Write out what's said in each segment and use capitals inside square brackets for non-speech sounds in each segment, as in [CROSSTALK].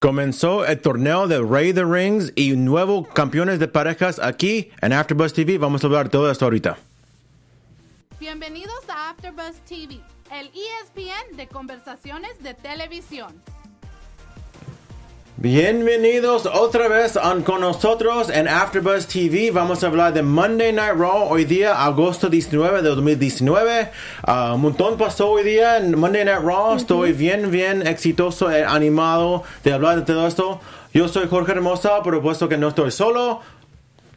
Comenzó el torneo de Rey de Rings y nuevo campeones de parejas aquí en AfterBuzz TV. Vamos a hablar todo esto ahorita. Bienvenidos a AfterBuzz TV, el ESPN de conversaciones de televisión. Bienvenidos otra vez on- con nosotros en AfterBuzz TV. Vamos a hablar de Monday Night Raw hoy día, agosto 19 de 2019. Ah, un montón pasó hoy día en Monday Night Raw. Estoy bien, bien exitoso, animado de hablar de todo esto. Yo soy Jorge Hermosa, por supuesto que no estoy solo.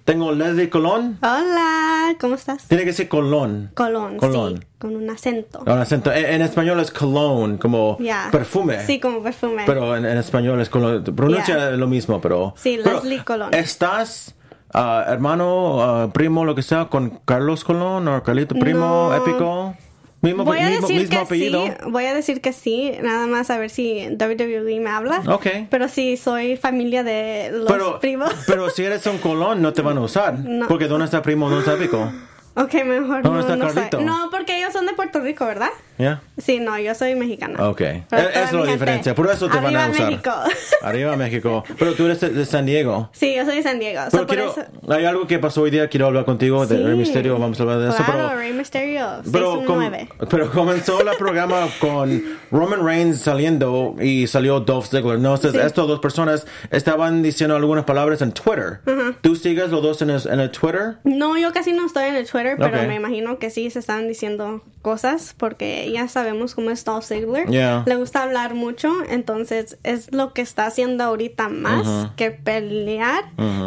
Tengo Leslie Colón. Hola, ¿cómo estás? Tiene que ser Colón. Colón, Colón. sí, con un acento. Un acento. En, en español es cologne, como perfume. Sí, como perfume. Pero en, en español es cologne. Pronuncia Ya. lo mismo, pero. Sí, pero, Leslie Colón. ¿Estás, ah, hermano, ah, primo, lo que sea, con Carlos Colón o Carlito Primo, No. épico? Mismo, voy a mismo, decir mismo que apellido. sí, voy a decir que sí, nada más a ver si WWE me habla. Ok. Pero sí, soy familia de los Pero, primos. [LAUGHS] pero si eres un Colón, no te van a usar. No. Porque ¿dónde está primo? ¿Dónde está pico? ok, mejor ¿Dónde no, está no. Carlito? No, porque ellos son de Puerto Rico, ¿verdad? ¿Ya? Sí, no, yo soy mexicana. Ok. Pero Es, toda es la diferencia. Por eso te van a Arriba usar. México. [LAUGHS] Arriba México. Pero tú eres de, de San Diego. sí, yo soy de San Diego. Pero so por quiero, eso- hay algo que pasó hoy día, quiero hablar contigo de Sí. Rey Misterio, vamos a hablar de eso, Claro, pero, Rey Mysterio, pero, com- 619. pero comenzó el programa con Roman Reigns saliendo y salió Dolph Ziggler. No, Entonces, Sí. estas dos personas estaban diciendo algunas palabras en Twitter. ¿Tú sigues los dos en el, en el Twitter? No, yo casi no estoy en el Twitter, pero me imagino que sí se están diciendo cosas porque ya sabemos cómo es Dolph Ziggler. Yeah. Le gusta hablar mucho, entonces es lo que está haciendo ahorita más que pelear.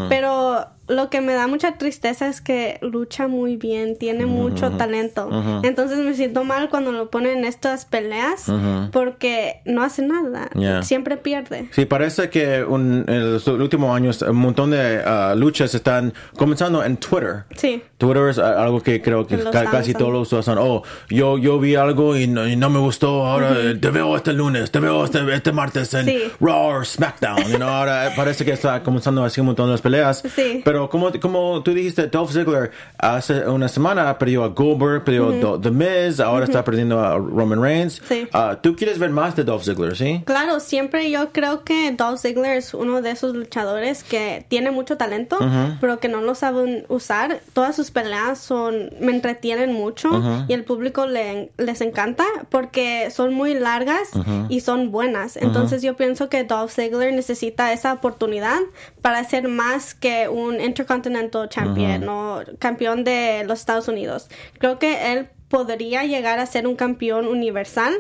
Pero lo que me da mucha tristeza es que lucha muy bien, tiene mucho talento. Entonces me siento mal cuando lo ponen en estas peleas porque no hace nada. Yeah. Siempre pierde. Sí, parece que un- en los últimos años un montón de ah, luchas están comenzando en Twitter. Sí. Twitter es ah, algo que creo que ca- casi todos los usan. Oh, yo, yo vi algo y no, y no me gustó. Ahora eh, te veo este lunes, te veo este, este martes en Sí. Raw o SmackDown. You know, ahora eh, parece que está comenzando así un montón de las peleas. Sí. Pero como, como tú dijiste, Dolph Ziggler hace una semana perdió a Goldberg, perdió a The Miz, ahora está perdiendo a Roman Reigns. Sí. Ah, Tú quieres ver más de Dolph Ziggler, ¿sí? Claro, siempre yo creo que Dolph Ziggler es uno de esos luchadores que tiene mucho talento, pero que no lo saben usar. Todas sus peleas son me entretienen mucho y el público le- les encanta porque son muy largas y son buenas. Entonces yo pienso que Dolph Ziggler necesita esa oportunidad para ser más que un Intercontinental Champion o campeón de los Estados Unidos. Creo que él podría llegar a ser un campeón universal,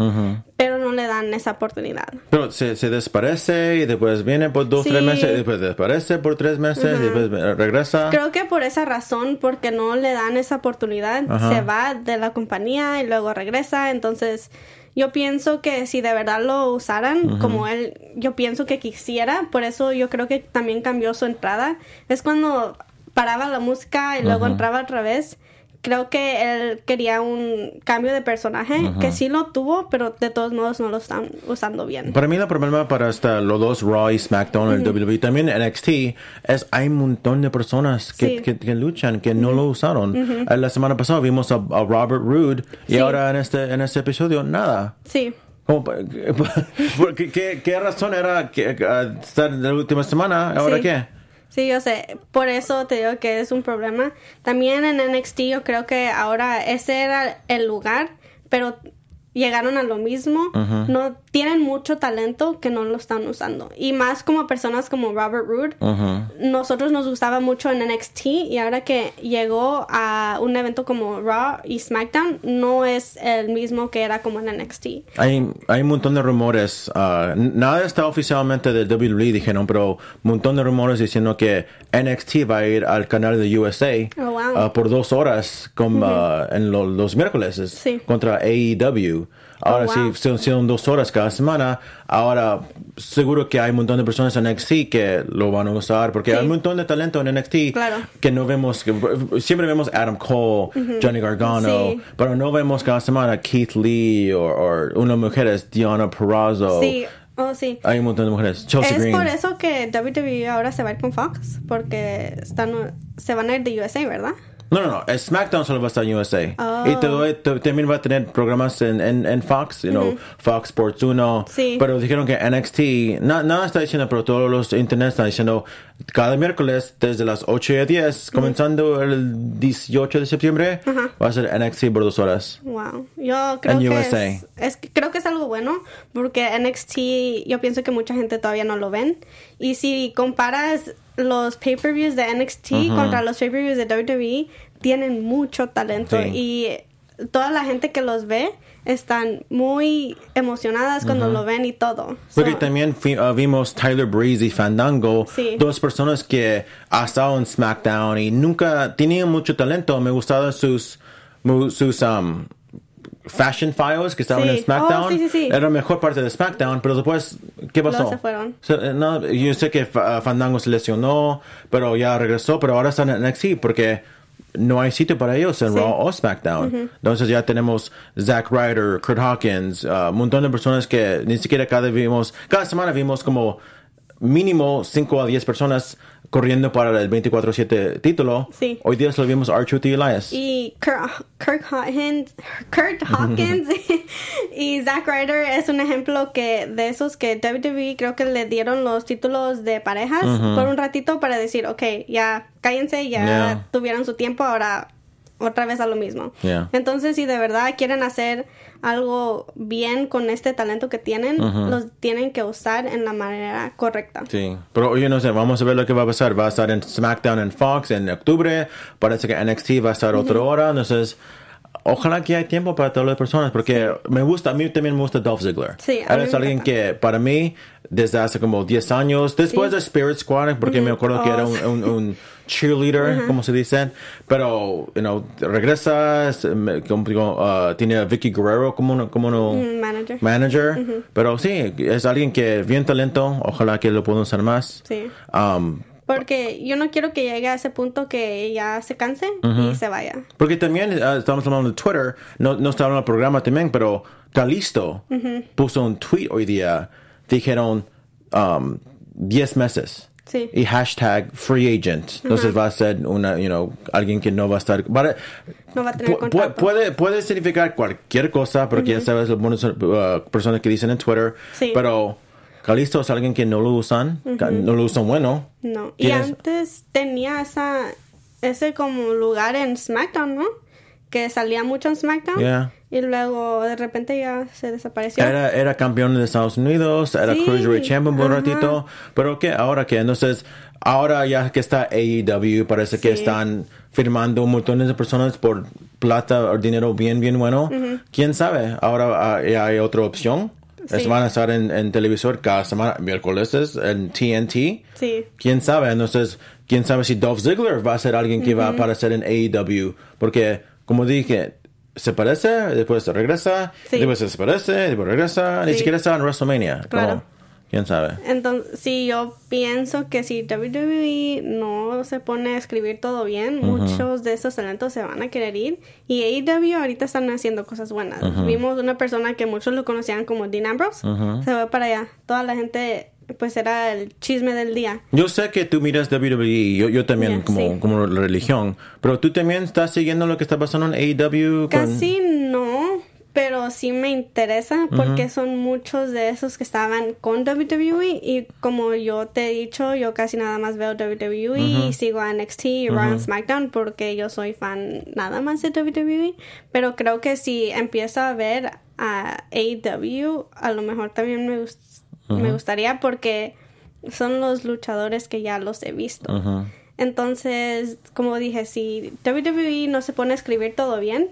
pero no le dan esa oportunidad. Pero se, se desaparece y después viene por dos, Sí. tres meses, y después desaparece por tres meses y después regresa. Creo que por esa razón, porque no le dan esa oportunidad, se va de la compañía y luego regresa. Entonces, yo pienso que si de verdad lo usaran como él, yo pienso que quisiera, por eso yo creo que también cambió su entrada. Es cuando paraba la música y luego entraba otra vez. Creo que él quería un cambio de personaje, que sí lo tuvo, pero de todos modos no lo están usando bien. Para mí el problema para hasta los dos Raw y SmackDown, el WWE, también NXT, es hay un montón de personas que, Sí. que, que luchan, que no lo usaron. Eh, La semana pasada vimos a, a Robert Roode y Sí. ahora en este, en este episodio nada. Sí. ¿Cómo pa- por [LAUGHS] qué, qué- qué razón era que, eh, estar en la última semana? ¿Ahora Sí. qué? Sí, yo sé. Por eso te digo que es un problema. También en NXT yo creo que ahora ese era el lugar, pero llegaron a lo mismo. No tienen mucho talento que no lo están usando. Y más como personas como Robert Roode. Nosotros nos gustaba mucho en NXT y ahora que llegó a un evento como Raw y SmackDown no es el mismo que era como en NXT. Hay, hay un montón de rumores. ah, nada está oficialmente de WWE, dijeron, pero un montón de rumores diciendo que NXT va a ir al canal de USA Oh, wow. ah, por dos horas con, ah, en lo- los miércoles Sí. contra AEW. Ahora Oh, wow. sí, son, son dos horas cada semana. Ahora, seguro que hay un montón de personas en NXT que lo van a usar porque Sí. hay un montón de talento en NXT Claro. que no vemos. Que, siempre vemos Adam Cole, Johnny Gargano, Sí. pero no vemos cada semana Keith Lee o, una mujer es Diana Perrazzo. Sí, oh sí. Hay un montón de mujeres. Chelsea Es Green. por eso que WWE ahora se va a ir con Fox, porque están, se van a ir de USA, ¿verdad? No, no, no. SmackDown solo va a estar en USA. Oh. Y todo- to- también va a tener programas en, en, en Fox, you know, Fox Sports 1. Sí. Pero dijeron que NXT, no, nada está diciendo, pero todos los internet están diciendo cada miércoles desde las 8 a 10, comenzando el 18 de septiembre, va a ser NXT por dos horas. Wow, yo creo En que USA. es, es creo que es algo bueno porque NXT yo pienso que mucha gente todavía no lo ven y si comparas los pay-per-views de NXT contra los pay-per-views de WWE tienen mucho talento Sí. y toda la gente que los ve están muy emocionadas cuando lo ven y todo. Porque So, también uh, vimos Tyler Breeze y Fandango, Sí. dos personas que han estado en SmackDown y nunca tenían mucho talento. Me gustaban sus, sus um, fashion files que estaban Sí. en SmackDown. Oh, sí, sí, sí. Era la mejor parte de SmackDown, pero después, ¿qué pasó? Se fueron. So, eh, no, yo sé que uh, Fandango se lesionó, pero ya regresó, pero ahora están en NXT porque no hay sitio para ellos en Sí. Raw o SmackDown. Entonces ya tenemos Zack Ryder, Kurt Hawkins, uh, un montón de personas que ni siquiera cada vimos, cada semana vimos como mínimo 5 a 10 personas corriendo para el 24-7 título. Sí. Hoy día solo vimos R-Truth y Elias. Y Kurt, Kurt Hawkins, Kurt Hawkins [LAUGHS] y Zack Ryder es un ejemplo que de esos que WWE creo que le dieron los títulos de parejas por un ratito para decir, ok, ya cállense, ya Yeah. tuvieron su tiempo, ahora otra vez a lo mismo. Yeah. Entonces, si de verdad quieren hacer algo bien con este talento que tienen, los tienen que usar en la manera correcta. Sí, pero oye, no sé, vamos a ver lo que va a pasar. Va a estar en SmackDown en Fox en octubre. Parece que NXT va a estar otra hora. Entonces, ojalá que haya tiempo para todas las personas, porque me gusta, a mí también me gusta Dolph Ziggler. Sí, a mí Eres me alguien que, para mí, desde hace como 10 años, después Sí. de Spirit Squad, porque me acuerdo que Oh, era un, un- un cheerleader, como se dice, pero, you know, regresa, uh, tiene a Vicky Guerrero como, uno- como uno Mm, Manager. manager, pero sí, es alguien que bien talento, ojalá que lo puedan usar más. Sí. Um, Porque yo no quiero que llegue a ese punto que ya se canse y se vaya. porque también ah, estamos hablando de Twitter, no, no está hablando del programa también, pero Calisto puso un tweet hoy día, dijeron um, 10 meses. Sí. Y hashtag free agent. Entonces va a ser una, you know, alguien que no va a estar. No va a tener pu- puede, puede significar cualquier cosa, porque ya sabes, las buenas uh, personas que dicen en Twitter. Sí. Pero Calisto es alguien que no lo usan, no lo usan bueno. No. Y antes tenía esa ese como lugar en SmackDown, ¿no? Que salía mucho en SmackDown. Yeah. Y luego de repente ya se desapareció. Era, era campeón de Estados Unidos, era Sí, Cruiserweight Champion por un ratito, pero que ahora que entonces, ahora ya que está AEW, parece que Sí. están firmando montón de personas por plata o dinero bien, bien bueno. ¿Quién sabe? Ahora ah, ya hay otra opción. Sí. Van a estar en, en televisor cada semana, miércoles en TNT. Sí. ¿Quién sabe? Entonces, ¿quién sabe si Dolph Ziggler va a ser alguien que va a aparecer en AEW? Porque, como dije, se parece, después regresa, Sí. después se parece, después regresa, ni siquiera está en WrestleMania. Claro. Como, ¿Quién sabe? Entonces, sí, yo pienso que si WWE no se pone a escribir todo bien, muchos de esos talentos se van a querer ir. Y AEW ahorita están haciendo cosas buenas. Vimos una persona que muchos lo conocían como Dean Ambrose, se va para allá. Toda la gente, pues era el chisme del día. Yo sé que tú miras WWE, yo, yo también Yeah, como, sí. como religión, pero tú también estás siguiendo lo que está pasando en AEW. con- Casi no, pero sí me interesa porque son muchos de esos que estaban con WWE y como yo te he dicho, yo casi nada más veo WWE y sigo a NXT y Raw and SmackDown porque yo soy fan nada más de WWE, pero creo que si empiezo a ver a AEW, a lo mejor también me, me gustaría porque son los luchadores que ya los he visto. Entonces, como dije, si WWE no se pone a escribir todo bien,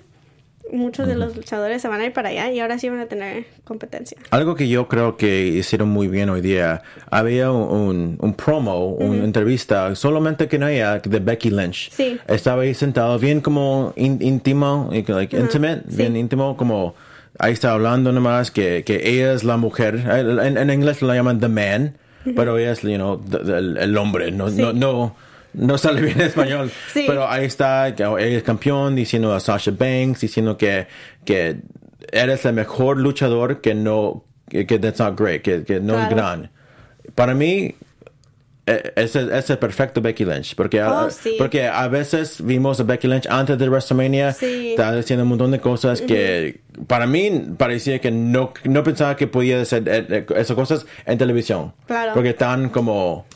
muchos de los luchadores se van a ir para allá y ahora sí van a tener competencia. Algo que yo creo que hicieron muy bien hoy día, había un, un, un promo, una entrevista, solamente que no ella, de Becky Lynch. Sí. Estaba ahí sentado, bien como ín- íntimo, like intimate, sí. bien íntimo, como ahí está hablando nomás que, que ella es la mujer, en, en inglés la llaman the man, pero ella es, you know, the- the- el, el hombre, no, Sí. no, no, no sale bien en español, [LAUGHS] Sí. pero ahí está, que ella es campeón, diciendo a Sasha Banks, diciendo que, que eres el mejor luchador que no, que, que that's not great, que, que no es Claro. gran. Para mí, eh, es, el, es el perfecto Becky Lynch. Porque, a, Oh, sí. porque a veces vimos a Becky Lynch antes de WrestleMania. Sí. Estaba diciendo un montón de cosas que para mí parecía que no, no pensaba que podía hacer eh, eh, esas cosas en televisión. Claro. Porque están como...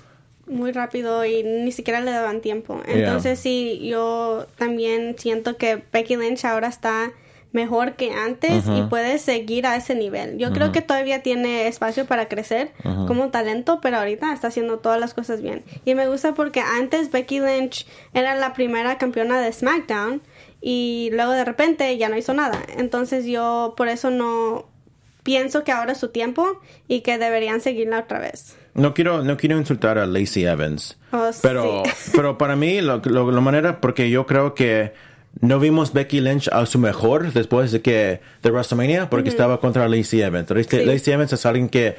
muy rápido y ni siquiera le daban tiempo. Entonces sí, yo también siento que Becky Lynch ahora está mejor que antes y puede seguir a ese nivel. Yo creo que todavía tiene espacio para crecer como talento, pero ahorita está haciendo todas las cosas bien. Y me gusta porque antes Becky Lynch era la primera campeona de SmackDown y luego de repente ya no hizo nada. Entonces yo por eso no pienso que ahora es su tiempo y que deberían seguirla otra vez. No quiero, no quiero insultar a Lacey Evans. Oh, pero, sí. [LAUGHS] pero para mí, lo, lo- la manera, porque yo creo que no vimos Becky Lynch a su mejor después de que de WrestleMania, porque estaba contra Lacey Evans. Lacey, Sí. Lacey Evans es alguien que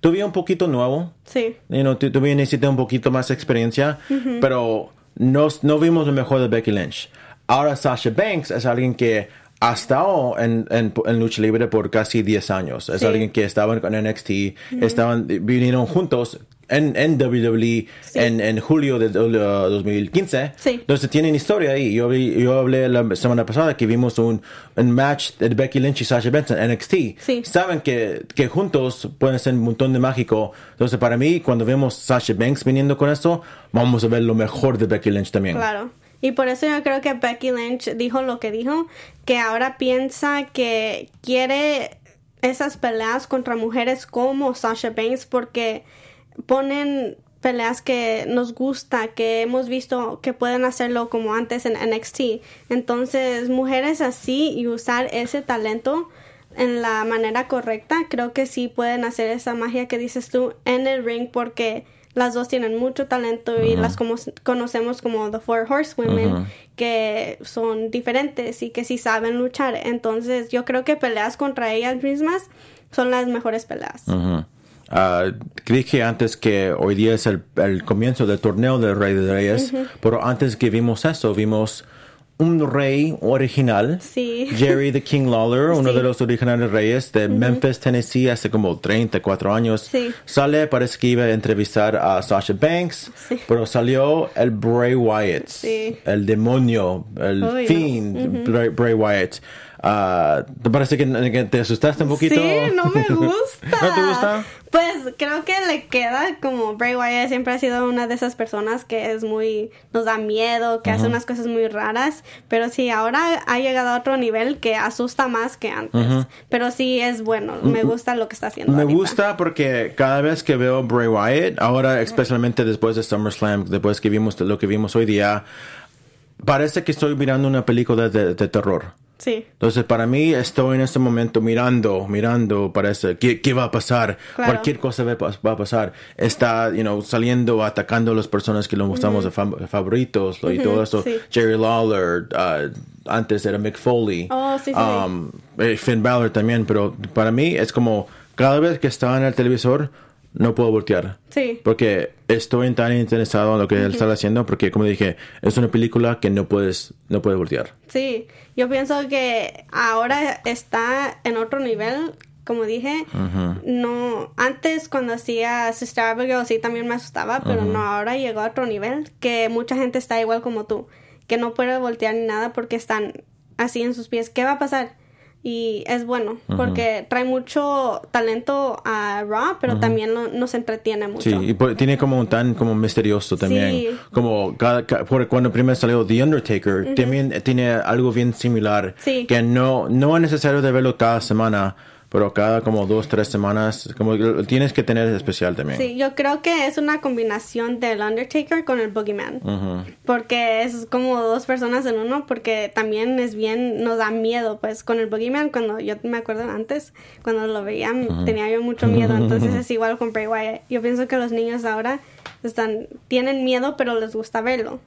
todavía un poquito nuevo. Sí. You know, tu- todavía necesita un poquito más experiencia, pero no, no vimos lo mejor de Becky Lynch. Ahora Sasha Banks es alguien que ha estado en, en, en lucha libre por casi 10 años. Es Sí. alguien que estaban con NXT, estaban, vinieron juntos en, en WWE Sí. en, en julio de do- 2015. Sí. Entonces tienen historia ahí. Yo, yo hablé la semana pasada que vimos un, un match de Becky Lynch y Sasha Banks en NXT. Sí. Saben que, que juntos pueden ser un montón de mágico. Entonces para mí, cuando vemos Sasha Banks viniendo con esto, vamos a ver lo mejor de Becky Lynch también. Claro. Y por eso yo creo que Becky Lynch dijo lo que dijo, que ahora piensa que quiere esas peleas contra mujeres como Sasha Banks porque ponen peleas que nos gusta, que hemos visto que pueden hacerlo como antes en NXT. Entonces, mujeres así y usar ese talento en la manera correcta, creo que sí pueden hacer esa magia que dices tú en el ring porque las dos tienen mucho talento y las como, conocemos como The Four Horsewomen que son diferentes y que sí saben luchar. Entonces yo creo que peleas contra ellas mismas son las mejores peleas. Ah, dije antes que hoy día es el, el comienzo del torneo del Rey de Reyes, pero antes que vimos eso, vimos un rey original, Sí. [LAUGHS] Jerry the King Lawler, uno Sí. de los originales reyes de Memphis, Tennessee, hace como 34 años. Sí. Sale, parece que iba a entrevistar a Sasha Banks, pero salió el Bray Wyatt, Sí. el demonio, el fiend Bray, Bray Wyatt. Ah, ¿Te parece que, que te asustaste un poquito? Sí, no me [LAUGHS] gusta. ¿No te gusta? Pues creo que le queda como Bray Wyatt siempre ha sido una de esas personas que es muy nos da miedo, que hace unas cosas muy raras, pero sí ahora ha llegado a otro nivel que asusta más que antes. Pero sí es bueno, me gusta lo que está haciendo. Me ahorita. gusta porque cada vez que veo Bray Wyatt, ahora especialmente después de SummerSlam, después que vimos lo que vimos hoy día, parece que estoy mirando una película de, de terror. Sí. Entonces, para mí, estoy en este momento mirando, mirando, parece, ¿qué, qué va a pasar? Claro. Cualquier cosa va, a- pasar. Está, you know, saliendo, atacando a las personas que lo mostramos de favoritos y todo eso. sí. Jerry Lawler, uh, antes era Mick Foley. Oh, sí, sí, sí. Um, eh, Finn Balor también, pero para mí es como, cada vez que está en el televisor, no puedo voltear. Sí. Porque estoy tan interesado en lo que él está haciendo, porque como dije, es una película que no puedes, no puedes voltear. Sí, yo pienso que ahora está en otro nivel, como dije. No, antes cuando hacía Sister Abigail sí también me asustaba, pero no, ahora llegó a otro nivel que mucha gente está igual como tú, que no puede voltear ni nada porque están así en sus pies. ¿Qué va a pasar? Y es bueno, porque trae mucho talento a Raw, pero también lo- nos entretiene mucho. Sí, y por- tiene como un tan como misterioso también. Sí. Como cada, ca- por- cuando primero salió The Undertaker, también tiene algo bien similar. Sí. Que no, no es necesario de verlo cada semana, pero cada como dos, tres semanas, como tienes que tener especial también. Sí, yo creo que es una combinación del Undertaker con el Boogeyman. Porque es como dos personas en uno, porque también es bien, nos da miedo, pues con el Boogeyman, cuando yo me acuerdo antes, cuando lo veía, tenía yo mucho miedo, [LAUGHS] entonces es igual con Bray Wyatt. Yo pienso que los niños ahora están, tienen miedo, pero les gusta verlo.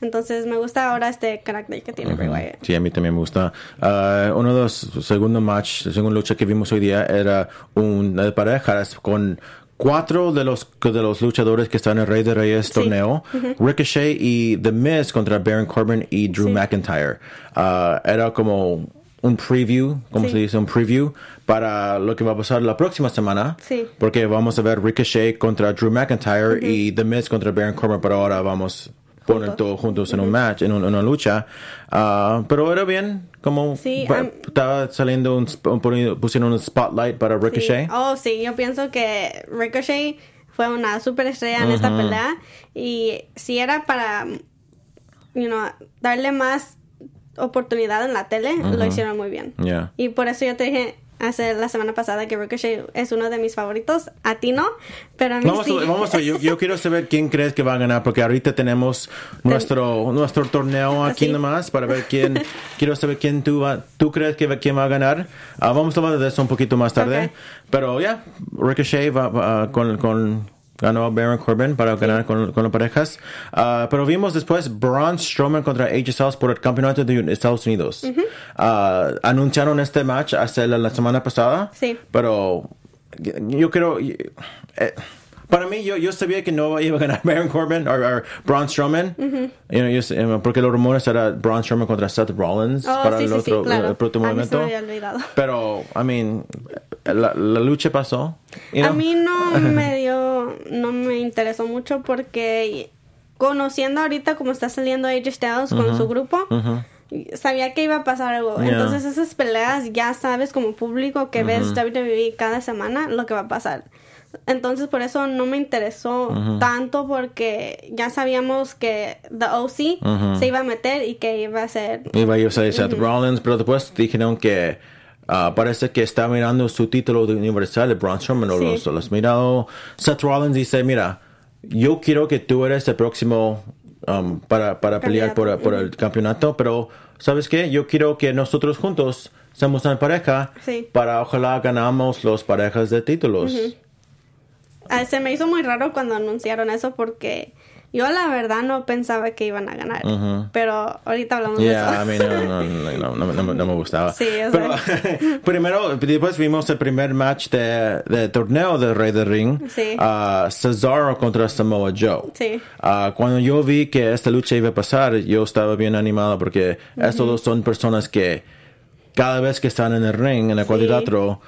Entonces me gusta ahora este carácter que tiene Bray Wyatt. Sí, a mí también me gusta. Ah, uno de los segundos match, la segunda lucha que vimos hoy día era una de parejas con cuatro de los de los luchadores que están en el Rey de Reyes torneo, Ricochet y The Miz contra Baron Corbin y Drew Sí. McIntyre. Ah, era como un preview, como Sí. se dice, un preview para lo que va a pasar la próxima semana. Sí. Porque vamos a ver Ricochet contra Drew McIntyre y The Miz contra Baron Corbin, pero ahora vamos poner todo juntos en un match, en un- en una lucha. Ah, pero era bien, como Sí, estaba saliendo un, pusieron un spotlight para Sí. Ricochet. Oh, sí, yo pienso que Ricochet fue una superestrella en esta pelea y si era para, you know, darle más oportunidad en la tele, lo hicieron muy bien. Yeah. Y por eso yo te dije hace la semana pasada que Ricochet es uno de mis favoritos. A ti no, pero a mí Vamos, sí. a, vamos a, yo, yo quiero saber quién crees que va a ganar, porque ahorita tenemos nuestro nuestro torneo aquí Así. nomás para ver quién. [LAUGHS] quiero saber quién tú, va- tú crees que va- quién va a ganar. Ah, vamos a hablar de eso un poquito más tarde. Ok. Pero ya, Ricochet va, va, con, con ganó Baron Corbin para ganar con, con las parejas. Ah, pero vimos después Braun Strowman contra AJ Styles por el campeonato de Estados Unidos. Ah, anunciaron este match hace la, la semana pasada. Sí. Pero yo creo. eh, para mí, yo, yo sabía que no iba a ganar [LAUGHS] Baron Corbin o Braun Strowman. You know, yo eh, porque los rumores era Braun Strowman contra Seth Rollins Oh, para sí, el sí, otro sí, claro. el próximo A mí se momento. me había olvidado. [LAUGHS] Pero, I mean, la, la lucha pasó. you A mí no [LAUGHS] me dio, no me interesó mucho porque conociendo ahorita cómo está saliendo AJ Styles con su grupo, sabía que iba a pasar algo. Yeah. Entonces esas peleas ya sabes como público que ves WWE cada semana lo que va a pasar. Entonces por eso no me interesó tanto porque ya sabíamos que The OC se iba a meter y que iba a ser... Iba a ser Seth Rollins, pero después dijeron que ah, parece que está mirando su título de universal de Braun Strowman. o Sí. Los, los mirado. Seth Rollins dice, mira, yo quiero que tú eres el próximo um, para, para pelear por, por el campeonato, pero ¿sabes qué? Yo quiero que nosotros juntos seamos una pareja Sí. para ojalá ganamos los parejas de títulos. Ah, se me hizo muy raro cuando anunciaron eso porque yo la verdad no pensaba que iban a ganar. Pero ahorita hablamos de Yeah, eso. a mí [LAUGHS] no, no, no, no, no me- gustaba. Sí, Pero [LAUGHS] primero, después vimos el primer match de, de torneo del Rey del Ring. Sí. ah, Cesaro contra Samoa Joe. Sí. Ah, cuando yo vi que esta lucha iba a pasar, yo estaba bien animado porque estos dos son personas que cada vez que están en el ring, en el cuadrilátero,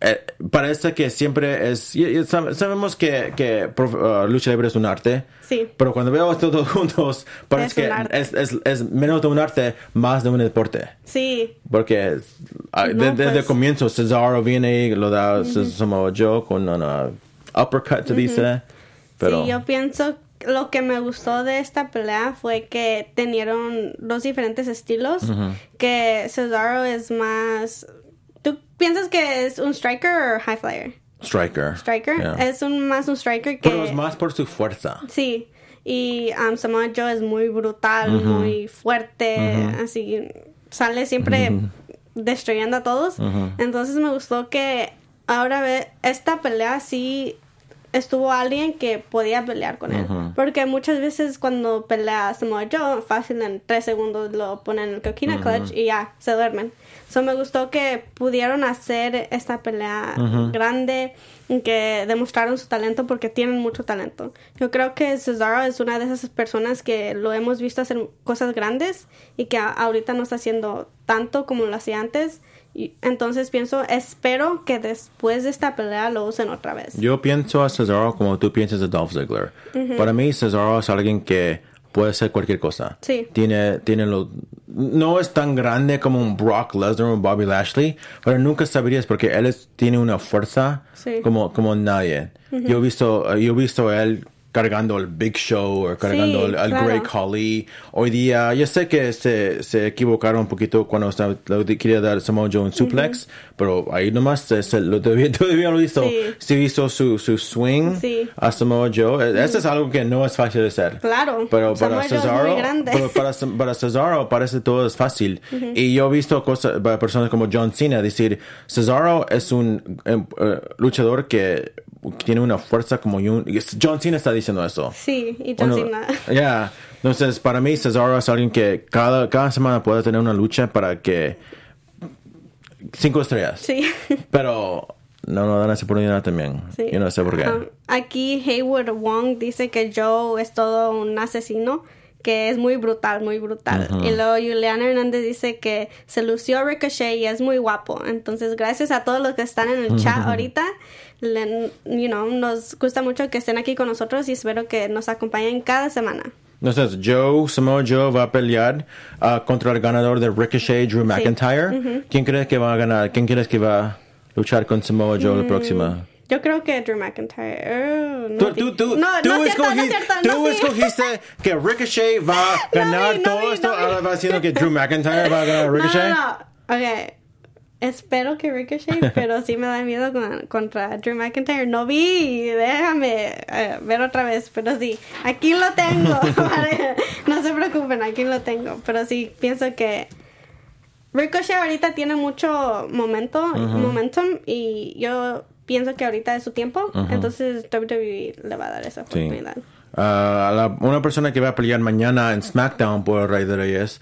eh, parece que siempre es. y- y sab- sabemos que, que ah, lucha libre es un arte. Sí. Pero cuando veo estos dos [LAUGHS] juntos, parece Es que es, es, es menos de un arte, más de un deporte. Sí, Porque ah, No, de- desde pues- el comienzo, Cesaro viene y lo da Samoa Joe con una uppercut, se dice. Pero sí, yo pienso lo que me gustó de esta pelea fue que tenieron dos diferentes estilos. Que Cesaro es más. ¿Tú piensas que es un striker o high flyer? Striker. Striker. Yeah. Es un más un striker que. Pero es más por su fuerza. Sí, y um, Samoa Joe es muy brutal, muy fuerte, así sale siempre destruyendo a todos. Entonces me gustó que ahora ve esta pelea sí estuvo alguien que podía pelear con él. Porque muchas veces cuando pelea Samoa Joe, fácil en tres segundos lo ponen en el coquina clutch y ya, se duermen. So me gustó que pudieron hacer esta pelea grande, que demostraron su talento porque tienen mucho talento. Yo creo que Cesaro es una de esas personas que lo hemos visto hacer cosas grandes y que a- ahorita no está haciendo tanto como lo hacía antes. Y entonces pienso, espero que después de esta pelea lo usen otra vez. Yo pienso a Cesaro como tú piensas de Dolph Ziggler. Para mí, Cesaro es alguien que puede hacer cualquier cosa. Sí. Tiene, tiene lo, no es tan grande como un Brock Lesnar o un Bobby Lashley, pero nunca sabrías porque él es- tiene una fuerza Sí. como, como nadie. Yo he visto, yo he visto a él cargando el Big Show o cargando Sí, el, el claro. Great Khali. Hoy día, yo sé que se, se equivocaron un poquito cuando estaba- quería dar Samoa Joe un suplex, pero ahí nomás se, se- lo todavía, [LAUGHS] todavía lo hizo. Sí. Sí hizo su, su swing Sí. a Samoa Joe. E- Eso es algo que no es fácil de hacer. Claro. Pero para Cesaro, pero para, para Cesaro parece todo es fácil. Y yo he visto cosas, personas como John Cena decir, Cesaro es un em, eh, luchador que tiene una fuerza como un... John Cena está diciendo eso. Sí, y John Cena. [LAUGHS] Ya, entonces para mí Cesaro es alguien que cada, cada semana puede tener una lucha para que cinco estrellas. Sí. [LAUGHS] Pero no nos dan esa oportunidad también. Sí. Yo no sé por qué. Um, aquí Hayward Wong dice que Joe es todo un asesino, que es muy brutal, muy brutal. Y luego Juliana Hernández dice que se lució Ricochet y es muy guapo. Entonces, gracias a todos los que están en el chat ahorita. Le- you know, nos gusta mucho que estén aquí con nosotros y espero que nos acompañen cada semana. Entonces, Joe, Samoa Joe va a pelear ah, contra el ganador de Ricochet, Drew McIntyre. ¿Quién crees que va a ganar? ¿Quién crees que va a luchar con Samoa Joe Mm. la próxima? Yo creo que Drew McIntyre. eh, no Tú, tú, tú, no, tú, no es cierto, no tú sí. escogiste [LAUGHS] que Ricochet va a ganar vi, no todo vi, esto. Ahora va diciendo que Drew McIntyre va a ganar [LAUGHS] a Ricochet. No, no, no. Ok. Espero que Ricochet, [LAUGHS] pero sí me da miedo con- contra Drew McIntyre. No vi, déjame eh, ver otra vez, pero sí, aquí lo tengo. Vale, [LAUGHS] [LAUGHS] no se preocupen, aquí lo tengo. Pero sí, pienso que Ricochet ahorita tiene mucho momento, momentum y yo pienso que ahorita es su tiempo. Entonces WWE le va a dar esa Sí. oportunidad. Ah, la- una persona que va a pelear mañana en SmackDown por el Rey de Reyes,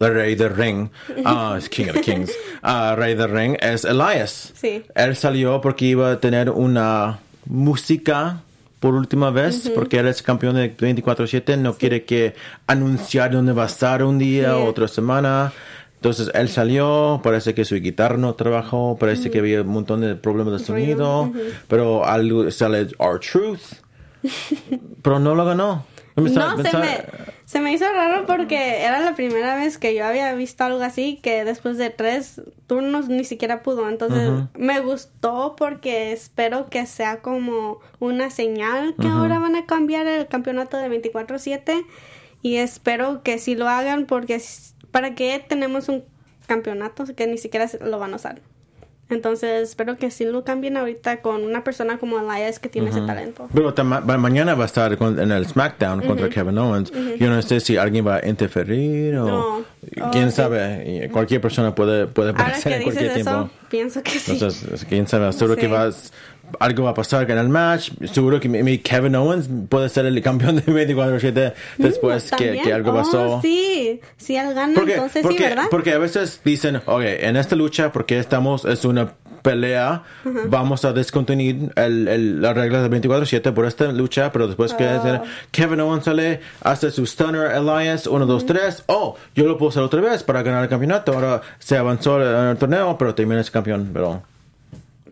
el Rey del Ring, [LAUGHS] ah, es King of the Kings, ah, Rey del Ring, es Elias. Sí. Él salió porque iba a tener una música por última vez, porque él es campeón de 24-7, no quiere que anunciar dónde va a estar un día Sí. otra semana. Entonces él salió, parece que su guitarra no trabajó, parece que había un montón de problemas de sonido, pero algo sale Our Truth, [LAUGHS] pero no lo ganó. No, se me, se me hizo raro porque era la primera vez que yo había visto algo así, que después de tres turnos ni siquiera pudo. Entonces me gustó porque espero que sea como una señal que ahora van a cambiar el campeonato de 24-7 y espero que sí lo hagan porque para qué tenemos un campeonato que ni siquiera lo van a usar. Entonces espero que sí lo cambien ahorita con una persona como Elias que tiene ese talento. Pero ma- mañana va a estar con- en el SmackDown contra Kevin Owens. Yo no sé si alguien va a interferir o No. quién Oh, sí. sabe. Y Cualquier persona puede, puede Ahora aparecer que en dices cualquier eso, tiempo. pienso que sí. Entonces, quién sabe, seguro Sí. que va, algo va a pasar en el match. Seguro que mi, Kevin Owens puede ser el campeón de 24-7 después que, Mm, que algo Oh, pasó. sí, si él gana, Porque, entonces porque, sí, ¿verdad? porque a veces dicen, ok, en esta lucha, porque estamos, es una pelea, vamos a descontinuar el, el, las reglas de 24-7 por esta lucha, pero después que Oh. Kevin Owens sale, hace su stunner, Elias, 1, 2, 3, oh, yo lo puedo hacer otra vez para ganar el campeonato, ahora se avanzó en el torneo, pero también es campeón, pero...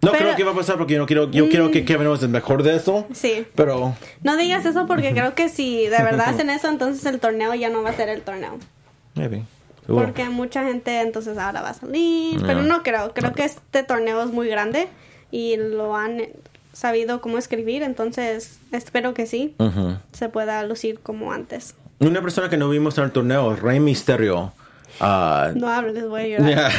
No Pero- Mm. creo que va a pasar porque yo no quiero, yo quiero que Kevin Owens es mejor de eso. Sí. Pero No digas eso porque creo que si de verdad [LAUGHS] hacen eso, entonces el torneo ya no va a ser el torneo. maybe. Seguro. Porque mucha gente entonces ahora va a salir. Pero No. creo. Creo que este torneo es muy grande y lo han sabido cómo escribir. Entonces espero que sí se pueda lucir como antes. Una persona que no vimos en el torneo, Rey Mysterio. Ah, No hables, voy a llorar.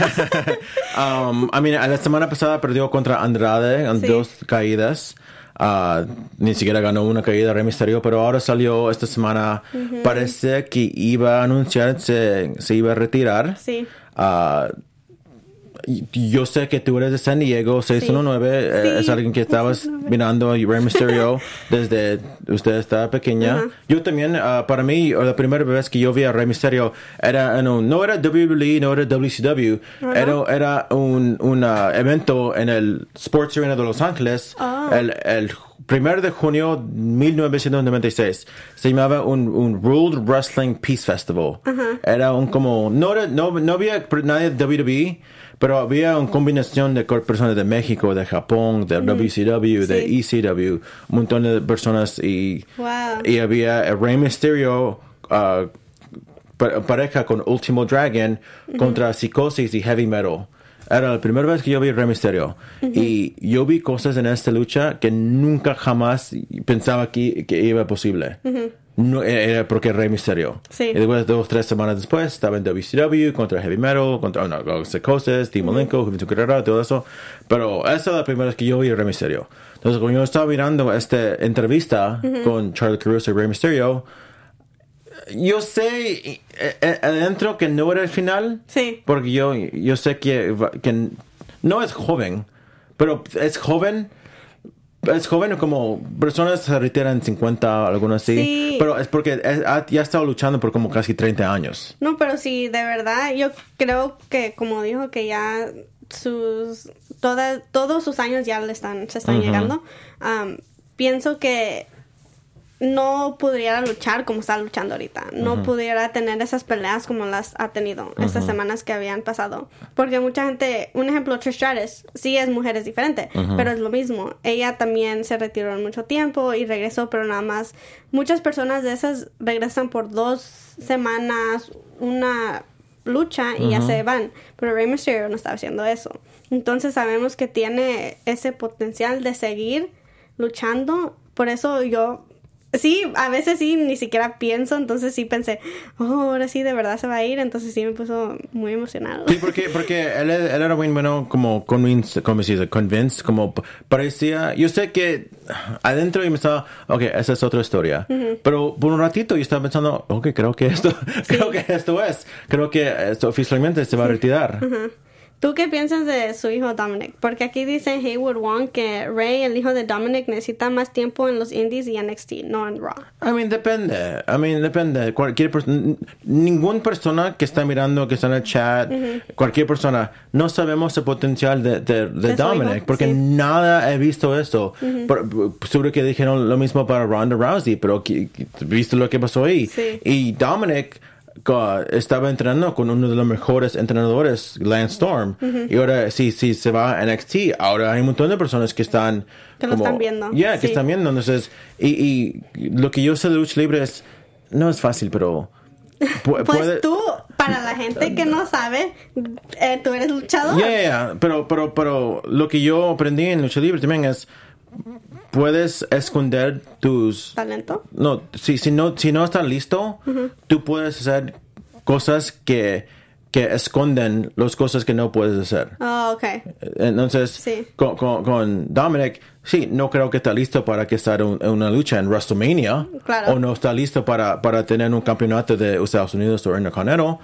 [LAUGHS] um, I mean, la semana pasada perdió contra Andrade en Sí. dos caídas. Ah, ni siquiera ganó una caída Rey Mysterio, pero ahora salió esta semana. Parece que iba a anunciar se, se iba a retirar. Sí. Y- yo sé que tú eres de San Diego, 619, eh, Sí, es alguien que estabas mirando a Rey Mysterio [LAUGHS] desde usted estaba pequeña. Yo también, ah, para mí, la primera vez que yo vi a Rey Mysterio, era en un, no era WWE, no era WCW, era, era un, un, ah, evento en el Sports Arena de Los Ángeles, Ah. el, el primero de junio 1996. Se llamaba un, un World Wrestling Peace Festival. Era un como, no, era, no, no había nadie de WWE, pero había una combinación de personas de México, de Japón, de WCW, de ECW, un montón de personas y, Wow. y había Rey Mysterio pa- pareja con Ultimo Dragon contra Psicosis y Heavy Metal. Era la primera vez que yo vi Rey Mysterio. Y yo vi cosas en esta lucha que nunca jamás pensaba que, que iba posible. No, eh, era porque Rey Mysterio. Sí. Y después, dos tres semanas después, estaba en WCW contra Heavy Metal, contra oh, no, Psicosis, Team Malenko, Juventud Guerrera, todo eso. Pero esa es la primera vez que yo vi Rey Mysterio. Entonces, cuando yo estaba mirando esta entrevista con Charlie Caruso y Rey Mysterio, yo sé eh, eh, adentro que no era el final. Sí. Porque yo, yo sé que, que no es joven, pero es joven. Es joven como personas se retiran en 50, algunos así. Sí. Pero es porque es- ha- ya ha estado luchando por como casi 30 años. No, pero sí, de verdad, yo creo que como dijo que ya sus toda, todos sus años ya le están se están llegando. pienso que no pudiera luchar como está luchando ahorita. No pudiera tener esas peleas como las ha tenido estas semanas que habían pasado. Porque mucha gente, un ejemplo, Trish Stratus, sí es mujer, es diferente, pero es lo mismo. Ella también se retiró en mucho tiempo y regresó, pero nada más. Muchas personas de esas regresan por dos semanas, una lucha y ya se van. Pero Rey Mysterio no está haciendo eso. Entonces sabemos que tiene ese potencial de seguir luchando. Por eso yo sí, a veces sí, ni siquiera pienso, entonces sí pensé, oh, ahora sí, de verdad se va a ir, entonces sí me puso muy emocionado. Sí, porque, porque él, él era muy bueno como convince, como se dice, convince, como parecía, yo sé que adentro yo me estaba, ok, esa es otra historia, pero por un ratito yo estaba pensando, ok, creo que esto, [LAUGHS] creo que esto es, creo que esto oficialmente se va a retirar. ¿Tú qué piensas de su hijo Dominic? Porque aquí dice Haywood Wong que Ray, el hijo de Dominic, necesita más tiempo en los Indies y NXT, no en Raw. I mean, depende. I mean, depende. Cualquier persona, ninguna persona que está mirando, que está en el chat, cualquier persona, no sabemos el potencial de, de, Dominic, porque nada he visto eso. seguro que dijeron lo mismo para Ronda Rousey, pero viste lo que pasó ahí. Y Dominic estaba entrenando con uno de los mejores entrenadores, Lance Storm. Y ahora, si, si se va a NXT, ahora hay un montón de personas que están. Que lo están viendo. Ya, que están viendo. Entonces, y, y, lo que yo sé de lucha libre es. No es fácil, pero. pues tú, para la gente que no sabe, eh, tú eres luchador. Ya, yeah, pero, pero, pero lo que yo aprendí en lucha libre también es puedes esconder tus talento. No, si, si no si no estás listo, tú puedes hacer cosas que que esconden las cosas que no puedes hacer. Oh, okay. Entonces, con, con, Dominic, sí, no creo que está listo para que estar en una lucha en WrestleMania. Claro. O no está listo para, para tener un campeonato de Estados Unidos o Intercontinental.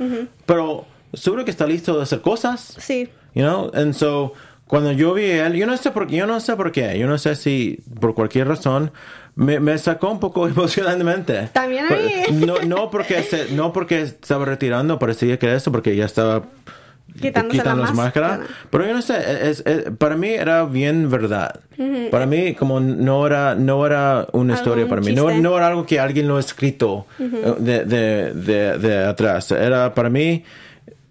Pero seguro que está listo de hacer cosas. Sí. You know, and so cuando yo vi a él, yo no sé por qué, yo no sé por qué, yo no sé si por cualquier razón me, me sacó un poco [LAUGHS] emocionalmente. También a mí. [LAUGHS] No, no porque se, no porque estaba retirando, parecía que era eso, porque ya estaba quitándose la máscara. Pero yo no sé, es, para mí era bien verdad. Para mí como no era no era una historia para mí, no, no, era algo que alguien lo ha escrito de, de, de, de atrás. Era para mí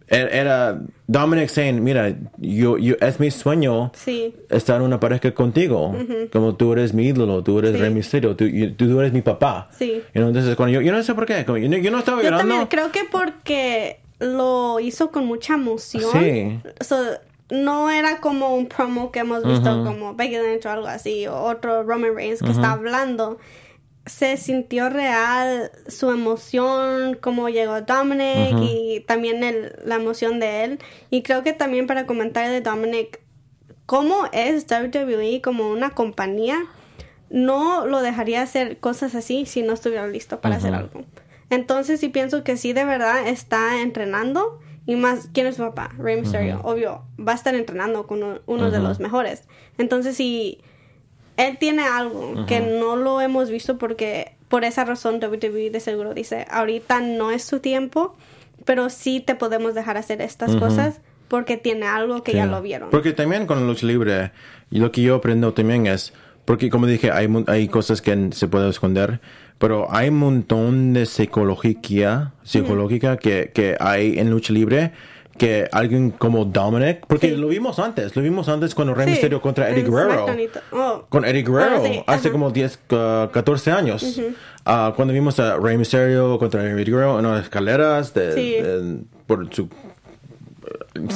era Dominic saying, mira, yo, yo, es mi sueño estar en una pareja contigo. Como tú eres mi ídolo, tú eres Rey Mysterio, tú, tú, eres mi papá. Sí. entonces, cuando yo, yo no sé por qué, yo, yo, no estaba llorando. También creo que porque lo hizo con mucha emoción. Sí. no era como un promo que hemos visto como Becky Lynch o algo así, o otro Roman Reigns que está hablando se sintió real su emoción, cómo llegó Dominic y también el, la emoción de él. Y creo que también para comentar de Dominic, cómo es WWE como una compañía, no lo dejaría hacer cosas así si no estuviera listo para hacer algo. Entonces sí pienso que sí de verdad está entrenando. Y más, ¿quién es su papá? Rey Mysterio. Obvio, va a estar entrenando con uno, de los mejores. Entonces, sí él tiene algo que no lo hemos visto porque por esa razón WWE de seguro dice, ahorita no es su tiempo, pero sí te podemos dejar hacer estas cosas porque tiene algo que ya lo vieron. Porque también con lucha libre, y lo que yo aprendo también es, porque como dije, hay, hay cosas que se pueden esconder, pero hay un montón de psicología, psicológica que, que hay en lucha libre que alguien como Dominic, porque lo vimos antes, lo vimos antes cuando Rey Mysterio contra Eddie Guerrero. Oh. Con Eddie Guerrero, ah, hace como 10, 14 años. Ah, cuando vimos a Rey Mysterio contra Eddie Guerrero en las escaleras de, por su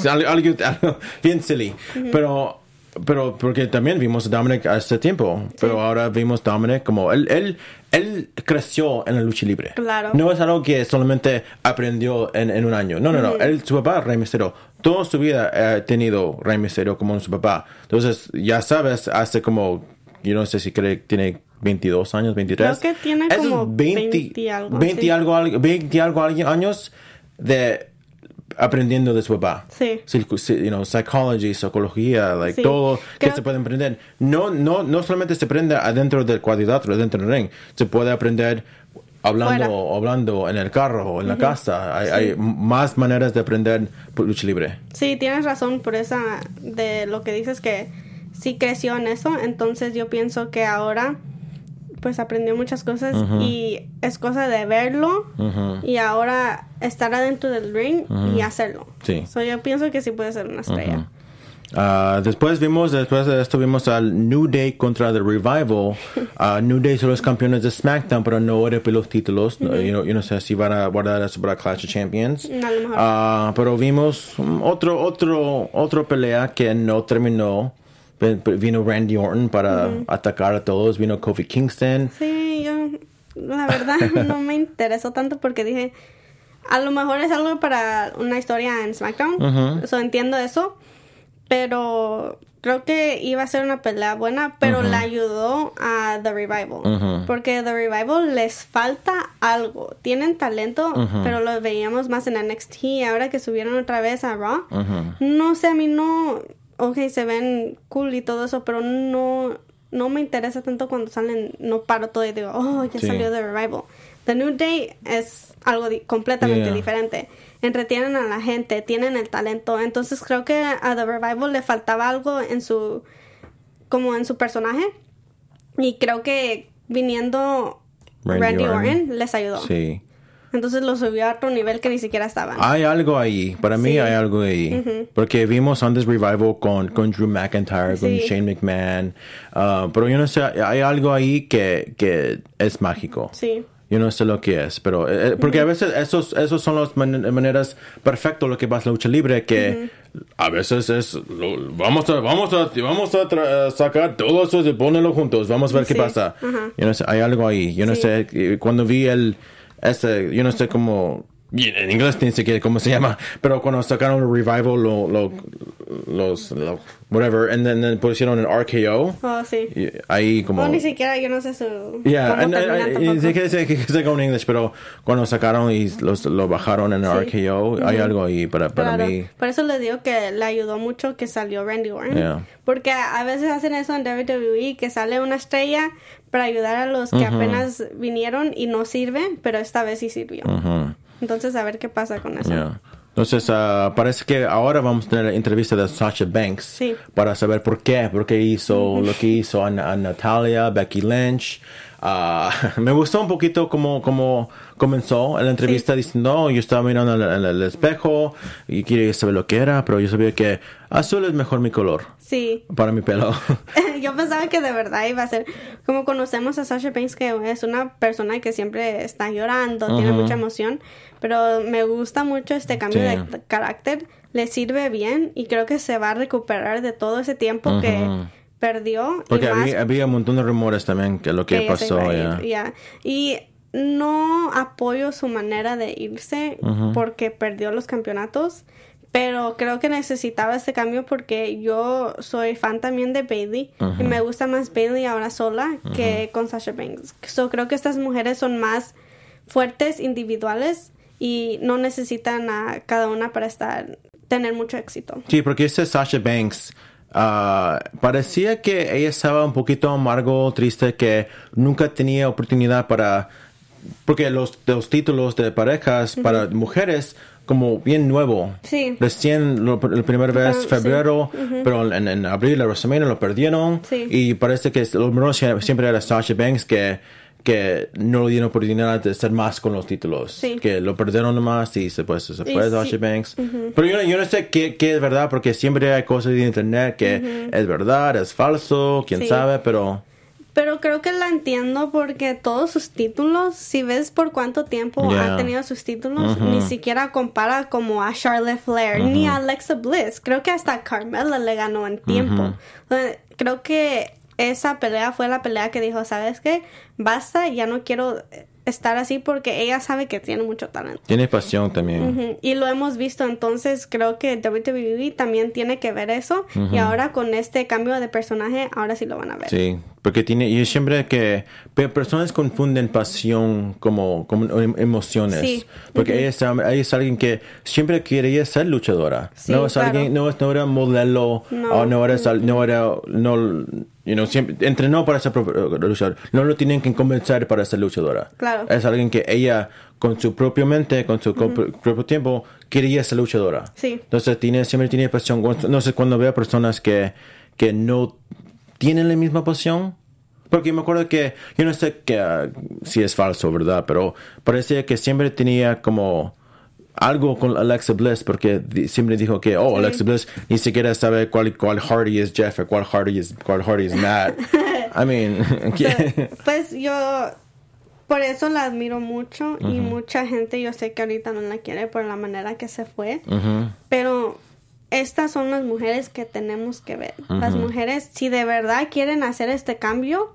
algo, [LAUGHS] bien silly. Pero pero porque también vimos a Dominic hace tiempo, pero ahora vimos a Dominic como él, él, él creció en la lucha libre. Claro. No es algo que solamente aprendió en, en un año. No, no, no. Él, su papá, Rey Misterio, toda su vida ha tenido Rey Misterio como su papá. Entonces, ya sabes, hace como, yo no sé si cree, tiene 22 años, 23. Creo que tiene como 20, 20 algo. 20 algo, 20 algo años de aprendiendo de su papá. Sí. You know, psychology, psicología, like todo que se puede aprender. No, no, no solamente se aprende adentro del cuadrilátero, dentro del ring, se puede aprender hablando, hablando en el carro, en la casa. Hay, hay, más maneras de aprender lucha libre. Sí, tienes razón por esa de lo que dices que sí creció en eso. Entonces yo pienso que ahora pues aprendió muchas cosas y es cosa de verlo y ahora estar adentro del ring y hacerlo. Sí. So, yo pienso que sí puede ser una estrella. Ah, después vimos, después de esto vimos al New Day contra The Revival. [LAUGHS] Ah, New Day son los campeones de SmackDown, pero no eran los títulos. No, yo, no- yo no sé si van a guardar eso para Clash of Champions. A lo mejor. Ah, pero vimos otro, otro, otro pelea que no terminó. Vino Randy Orton para atacar a todos. Vino Kofi Kingston. Sí, yo la verdad [LAUGHS] no me interesó tanto porque dije, a lo mejor es algo para una historia en SmackDown, so, entiendo eso, pero creo que iba a ser una pelea buena, pero la ayudó a The Revival, porque The Revival les falta algo, tienen talento, pero lo veíamos más en NXT, ahora que subieron otra vez a Raw, no sé, a mí no, ok, se ven cool y todo eso, pero no, no me interesa tanto cuando salen, no paro todo y digo, oh, ya Sí. salió The Revival. The New Day es algo di- completamente Yeah. diferente. Entretienen a la gente, tienen el talento. Entonces creo que a The Revival le faltaba algo en su, como en su personaje. Y creo que viniendo Randy Randy, Orton. Orton. les ayudó. Sí. Entonces lo subió a otro nivel que ni siquiera estaban. Hay algo ahí, para mí Sí. hay algo ahí. Porque vimos antes Revival con, con Drew McIntyre, con Sí. Shane McMahon. ah, pero yo no sé, hay algo ahí que, que es mágico. Sí. Yo no sé lo que es, pero eh, eh, porque a veces esos, esos son las man- maneras perfectas lo que pasa en la lucha libre que a veces es lo- vamos a vamos a vamos a tra- sacar todo eso y ponerlo juntos, vamos a ver qué Sí. pasa. Yo no sé, hay algo ahí. Yo no Sí. sé eh, cuando vi el ese, yo no sé cómo y en inglés ni siquiera cómo se llama, pero cuando sacaron el revival lo, lo- los lo- whatever and then, then pusieron en RKO Oh, sí. y ahí como O ni siquiera yo no sé su... Yeah, and, and, tampoco. and, sé que sé que sé con English, pero cuando sacaron y los, lo bajaron en Sí. RKO, hay algo ahí para, para Claro. mí. Por eso les digo que le ayudó mucho que salió Randy Orton. Yeah. Porque a veces hacen eso en WWE, que sale una estrella para ayudar a los que apenas vinieron y no sirven, pero esta vez sí sirvió. Entonces, a ver qué pasa con eso. yeah. Entonces, ah, parece que ahora vamos a tener la entrevista de Sasha Banks Sí. para saber por qué, por qué hizo lo que hizo a, a Natalia, Becky Lynch. Ah, [LAUGHS] me gustó un poquito como, como comenzó en la entrevista diciendo, "No, yo estaba mirando en el, en el espejo y quería saber lo que era, pero yo sabía que azul es mejor mi color Sí. para mi pelo. [LAUGHS] Yo pensaba que de verdad iba a ser como conocemos a Sasha Banks, que es una persona que siempre está llorando, tiene mucha emoción, pero me gusta mucho este cambio Sí. de carácter, le sirve bien y creo que se va a recuperar de todo ese tiempo que perdió. Porque y más había, había un montón de rumores también que lo que, que pasó. ya. ya. Y no apoyo su manera de irse porque perdió los campeonatos, pero creo que necesitaba este cambio porque yo soy fan también de Bailey y me gusta más Bailey ahora sola que con Sasha Banks. So, creo que estas mujeres son más fuertes, individuales y no necesitan a cada una para estar tener mucho éxito. Sí, porque ese Sasha Banks ah, parecía que ella estaba un poquito amargo, triste, que nunca tenía oportunidad para... Porque los, los títulos de parejas para mujeres como bien nuevo. Sí. Recién, lo- la primera vez, Ah, sí. febrero, pero en, en abril, la WrestleMania lo perdieron. Sí. Y parece que lo mejor siempre era Sasha Banks que, que no le dieron oportunidad de estar más con los títulos. Sí. Que lo perdieron nomás y se, pues, se fue. Sasha Banks. Pero yo, no- yo no sé qué, qué es verdad, porque siempre hay cosas de internet que es verdad, es falso, quién sabe, pero... Pero creo que la entiendo porque todos sus títulos, si ves por cuánto tiempo Yeah. ha tenido sus títulos, ni siquiera compara como a Charlotte Flair ni a Alexa Bliss. Creo que hasta Carmella le ganó en tiempo. Creo que esa pelea fue la pelea que dijo, ¿sabes qué? Basta, ya no quiero estar así porque ella sabe que tiene mucho talento. Tiene pasión también. Ujú, Y lo hemos visto, entonces creo que WWE también tiene que ver eso. Y ahora con este cambio de personaje, ahora sí lo van a ver. Sí, porque tiene, y siempre que pe- personas confunden pasión como, como em- emociones. Sí. Porque ella, es, ella es alguien que siempre quería ser luchadora. Sí, no es claro. alguien, no, es- no era modelo, No. o no era, no era, no, you know, siempre entrenó para ser pro- luchadora. No lo tienen que convencer para ser luchadora. Claro. Es alguien que ella, con su propio mente, con su co- propio tiempo, quería ser luchadora. Sí. Entonces tiene, siempre tiene pasión. No sé, cuando veo personas que, que no tienen la misma pasión, Porque me acuerdo que, yo no sé que, ah, si es falso, ¿verdad? Pero parecía que siempre tenía como algo con Alexa Bliss, porque siempre dijo que, oh, Alexa Bliss ni siquiera sabe cuál, cuál Hardy es Jeff o cuál Hardy es, cuál Hardy es Matt. [LAUGHS] I mean, que- Pues yo por eso la admiro mucho y mucha gente yo sé que ahorita no la quiere por la manera que se fue, pero estas son las mujeres que tenemos que ver. Las mujeres, si de verdad quieren hacer este cambio,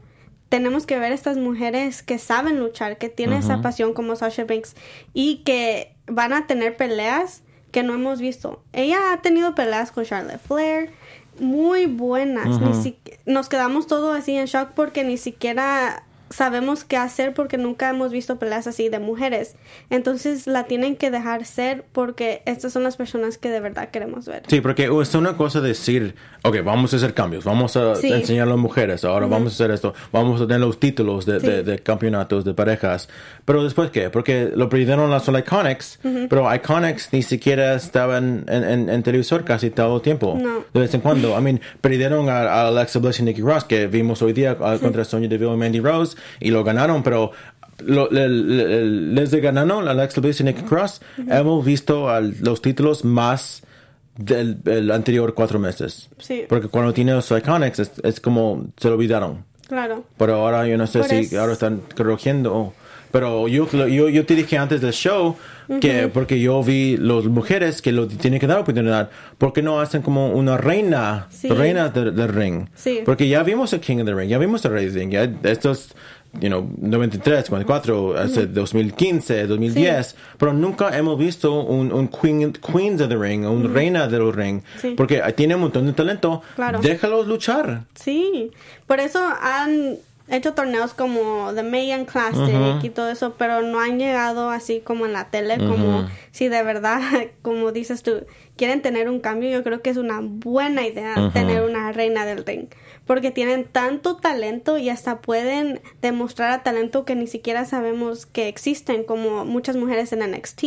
tenemos que ver estas mujeres que saben luchar, que tienen esa pasión como Sasha Banks y que van a tener peleas que no hemos visto. Ella ha tenido peleas con Charlotte Flair muy buenas. Ni si- nos quedamos todos así en shock porque ni siquiera sabemos qué hacer porque nunca hemos visto peleas así de mujeres. Entonces la tienen que dejar ser porque estas son las personas que de verdad queremos ver. Sí, porque es una cosa decir, ok, vamos a hacer cambios, vamos a Sí. enseñar a las mujeres, ahora vamos a hacer esto, vamos a tener los títulos de, Sí. de- de campeonatos de parejas. Pero después, ¿qué? Porque lo perdieron las Iconics, pero Iconics ni siquiera estaban en, en, en televisor casi todo el tiempo. No. De vez en cuando. I mean, perdieron a, a Alexa Bliss y Nikki Ross, que vimos hoy día uh, contra Sonya Deville y Mandy Rose, y lo ganaron, pero lo, le- le- les ganaron a Alexa Bliss y Nikki Cross, hemos visto al- los títulos más del el anterior cuatro meses. Sí. Porque cuando tiene los Iconics es, es como se lo olvidaron. Claro. Pero ahora yo no sé Por si ahora están corrigiendo. Pero yo, yo, yo te dije antes del show que porque yo vi las mujeres que lo tienen que dar oportunidad, ¿por qué no hacen como una reina, Sí. reina del, del ring? Sí. Porque ya vimos el King of the Ring, ya vimos el Ring, ya estos, you know, 93, 94, hace 2015, 2010, pero nunca hemos visto un, un Queen, Queens of the Ring, un reina del ring, Sí. porque tiene un montón de talento, Claro. déjalos luchar. Sí, por eso han hecho torneos como The Mayan Classic y todo eso, pero no han llegado así como en la tele, como si de verdad, [LAUGHS] como dices tú, quieren tener un cambio, yo creo que es una buena idea tener una reina del ring, porque tienen tanto talento y hasta pueden demostrar a talento que ni siquiera sabemos que existen, como muchas mujeres en NXT.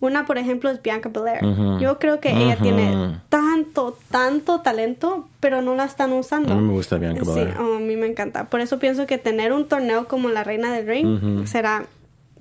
Una, por ejemplo, es Bianca Belair. Yo creo que ella tiene tanto, tanto talento, pero no la están usando. A mí me gusta Bianca Sí, Belair. oh, a mí me encanta. Por eso pienso que tener un torneo como la Reina del Ring será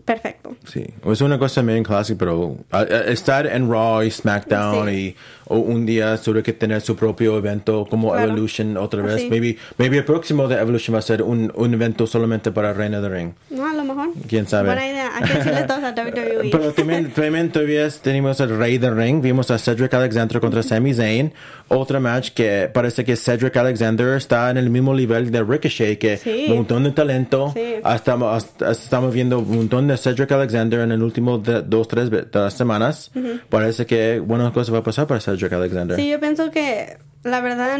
perfecto. Sí, es una cosa medio clásica, pero a- a- estar en Raw y SmackDown Sí. y o un día sobre que tener su propio evento como Claro. Evolution otra vez. Maybe, maybe el próximo de Evolution va a ser un, un evento solamente para Reina del Ring. No, a lo mejor. ¿Quién sabe? Buena idea. Hay que decirle todos a [LAUGHS] WWE. Pero también, también todavía tenemos el Rey del Ring. Vimos a Cedric Alexander contra Sami Zayn. Otra match que parece que Cedric Alexander está en el mismo nivel de Ricochet, que Sí. un montón de talento. Sí. Hasta, hasta- estamos viendo un montón de Cedric Alexander en el último de, dos, tres de las semanas. Parece que buenas cosas va a pasar para Cedric Alexander. Sí, yo pienso que la verdad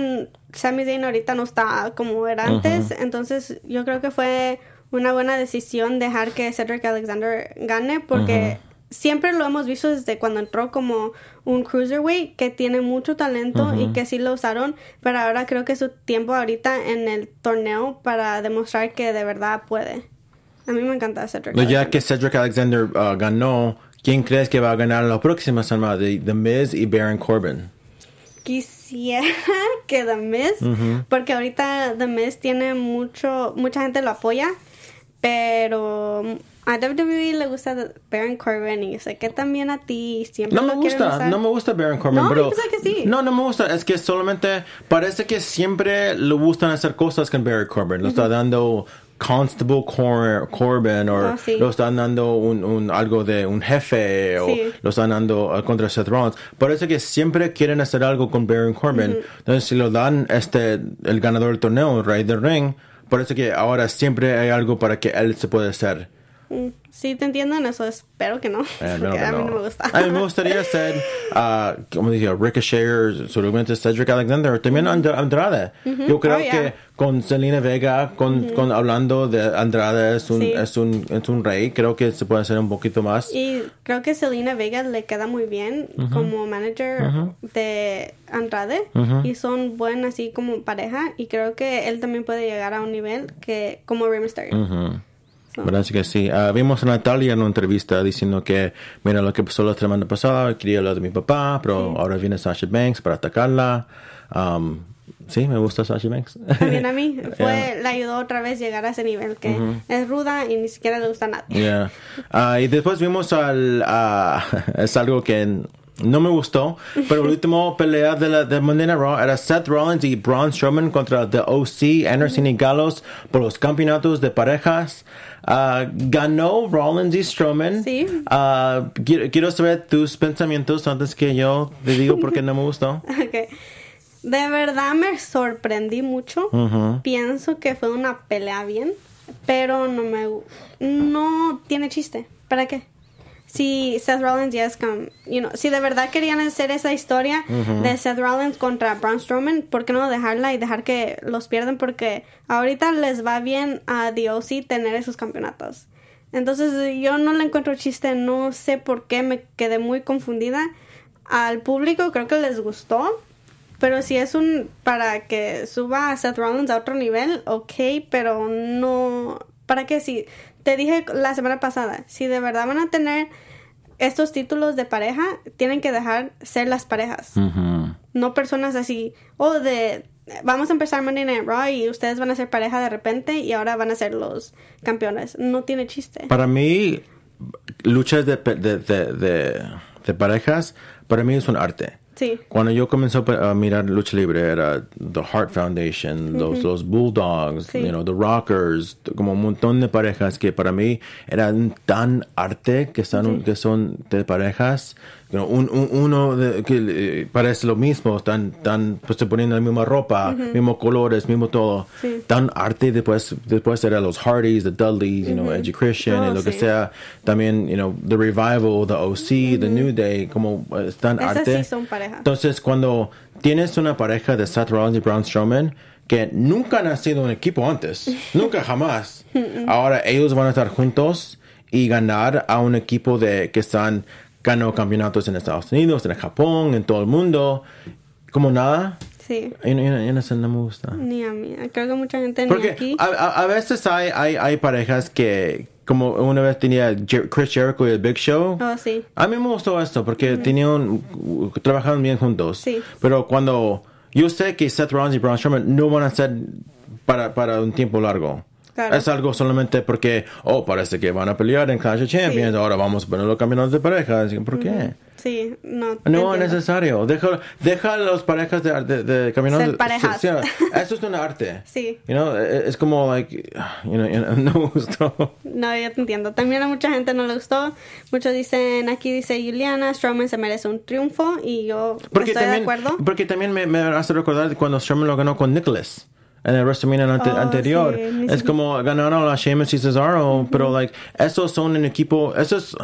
Sami Zayn ahorita no está como era antes, entonces yo creo que fue una buena decisión dejar que Cedric Alexander gane porque siempre lo hemos visto desde cuando entró como un cruiserweight que tiene mucho talento y que sí lo usaron, pero ahora creo que su tiempo ahorita en el torneo para demostrar que de verdad puede. A mí me encanta Cedric. Pero ya Alexander. que Cedric Alexander uh, ganó, ¿quién crees que va a ganar la próxima semana de The Miz y Baron Corbin? quisiera [LAUGHS] que The Miz, porque ahorita The Miz tiene mucho, mucha gente lo apoya, pero a WWE le gusta Baron Corbin y sé que también a ti siempre No me lo gusta, no me gusta Baron Corbin, No, pero que sí. no, no me gusta, es que solamente parece que siempre le gustan hacer cosas con Baron Corbin, lo está dando Constable Cor- Corbin o sí. lo están dando un, un- algo de un jefe o Sí. lo están dando uh, contra Seth Rollins. Parece que siempre quieren hacer algo con Baron Corbin. Entonces si lo dan este el ganador del torneo, Rey del Ring, parece que ahora siempre hay algo para que él se pueda hacer. Mm, Sí, te entiendo en eso, espero que no, Eh, [LAUGHS] no, a mí no. me gusta. A mí me gustaría ser, [LAUGHS] ah, como dije, Ricochet, seguramente Cedric Alexander, también And- Andrade. Yo creo Oh, yeah. que con Selena Vega, con, con hablando de Andrade, es un, Sí. es, un, es un rey. Creo que se puede hacer un poquito más. Y creo que Selena Vega le queda muy bien como manager de Andrade y son buenas así como pareja y creo que él también puede llegar a un nivel que como Rey Mysterio. ¿Verdad? Así que sí. Ah, vimos a Natalia en una entrevista diciendo que, mira, lo que pasó la semana pasada, quería hablar de mi papá, pero ahora viene Sasha Banks para atacarla. Um, sí, me gusta Sasha Banks. También a mí. [LAUGHS] Fue, Yeah. Le ayudó otra vez llegar a ese nivel que es ruda y ni siquiera le gusta nada. Yeah. Ah, y después vimos al. ah, [LAUGHS] es algo que no me gustó, pero el [LAUGHS] último pelea de la de Monday Night Raw era Seth Rollins y Braun Strowman contra The OC, Anderson y Gallows por los campeonatos de parejas. Ah, ganó Rollins y Strowman. Sí. Ah, quiero, quiero saber tus pensamientos antes que yo te digo por qué no me gustó. [LAUGHS] De verdad me sorprendí mucho. Pienso que fue una pelea bien, pero no me no tiene chiste. ¿Para qué? Si Seth Rollins ya es you know, si de verdad querían hacer esa historia de Seth Rollins contra Braun Strowman, ¿por qué no dejarla y dejar que los pierdan? Porque ahorita les va bien a The OC tener esos campeonatos. Entonces yo no le encuentro chiste, no sé por qué me quedé muy confundida. Al público creo que les gustó, pero si es un para que suba a Seth Rollins a otro nivel, ok, pero no para qué si te dije la semana pasada, si de verdad van a tener estos títulos de pareja, tienen que dejar ser las parejas no personas así, o de, vamos a empezar Monday Night Raw y ustedes van a ser pareja de repente y ahora van a ser los campeones. No tiene chiste. Para mí, luchas de, de, de, de parejas, para mí es un arte. Sí, Cuando yo comencé a mirar lucha libre era The Heart Foundation, los, los Bulldogs, Sí. you know, The Rockers, como un montón de parejas que para mí eran tan arte que son, que son de parejas. Un, un- uno de- que eh, parece lo mismo, tan, tan, pues se poniendo la misma ropa, mismos colores, mismo todo. Sí. Tan arte después, después era los Hardys, the Dudleys, you know, Edgy Christian y Oh, lo que sea. También, you know, The Revival, The OC, The New Day, como eh, Esas arte. sí son parejas. Entonces, cuando tienes una pareja de Seth Rollins y Braun Strowman que nunca han sido un equipo antes, [LAUGHS] nunca jamás, ahora ellos van a estar juntos y ganar a un equipo de que están ganó campeonatos en Estados Unidos, en Japón, en todo el mundo, como nada. sí. Yo, no- me gusta. Ni a mí. Creo que mucha gente ni Porque aquí. a, a- a veces hay, hay, hay parejas que, como una vez tenía Jer- Chris Jericho y el Big Show. Oh, sí. A mí me gustó esto porque tenían, trabajaban bien juntos. Sí. Pero cuando yo sé que Seth Rollins y Braun Strowman no van a ser para, para un tiempo largo. Claro. Es algo solamente porque, oh, parece que van a pelear en Clash of Champions, ahora vamos a poner los campeonatos de parejas. ¿Por qué? Sí, no. No es necesario. Deja, deja las parejas de, de, de caminar. Ser parejas. Sí, sí, [LAUGHS] eso es un arte. Sí. You know, e- es como, like, you know, you know, [LAUGHS] no me gustó. No, yo te entiendo. También a mucha gente no le gustó. Muchos dicen, aquí dice Juliana, Strowman se merece un triunfo y yo Porque estoy también, de acuerdo. porque también me, me hace recordar cuando Strowman lo ganó con Nicholas. En el WrestleMania ante- Oh, anterior. sí, es como ganaron a Sheamus y Cesaro, pero like, esos son un equipo, esos...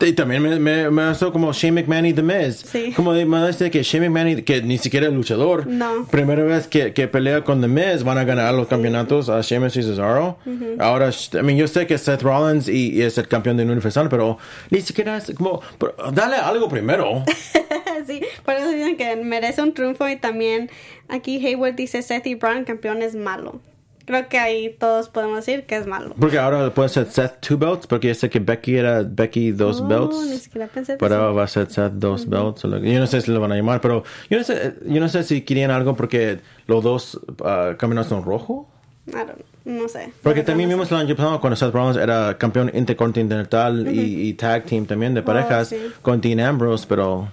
Y también me, me, me hace como Shane McMahon y The Miz. Sí. Como de- me dice que Shane McMahon, que ni siquiera es luchador. No. Primera vez que, que pelea con The Miz, van a ganar los campeonatos a Sheamus y Cesaro. Ahora, I mean, yo sé que Seth Rollins y, y es el campeón de Universal, pero ni siquiera es como... pero dale algo primero. [LAUGHS] sí, por eso dicen que merece un triunfo y también aquí Hayward dice Seth y Braun campeón es malo. Creo que ahí todos podemos decir que es malo. Porque ahora puede ser Seth two belts, porque yo sé que Becky era Becky dos Oh, belts. ni siquiera pensé Pero ahora va a ser Seth dos belts. o lo- Yo no sé si lo van a llamar, pero yo no sé, yo no sé si querían algo porque los dos uh, campeonatos son rojo. I don't know, no sé. Porque también vimos el año pasado cuando Seth Rollins era campeón intercontinental y, y tag team también de parejas Oh, sí. con Dean Ambrose, pero,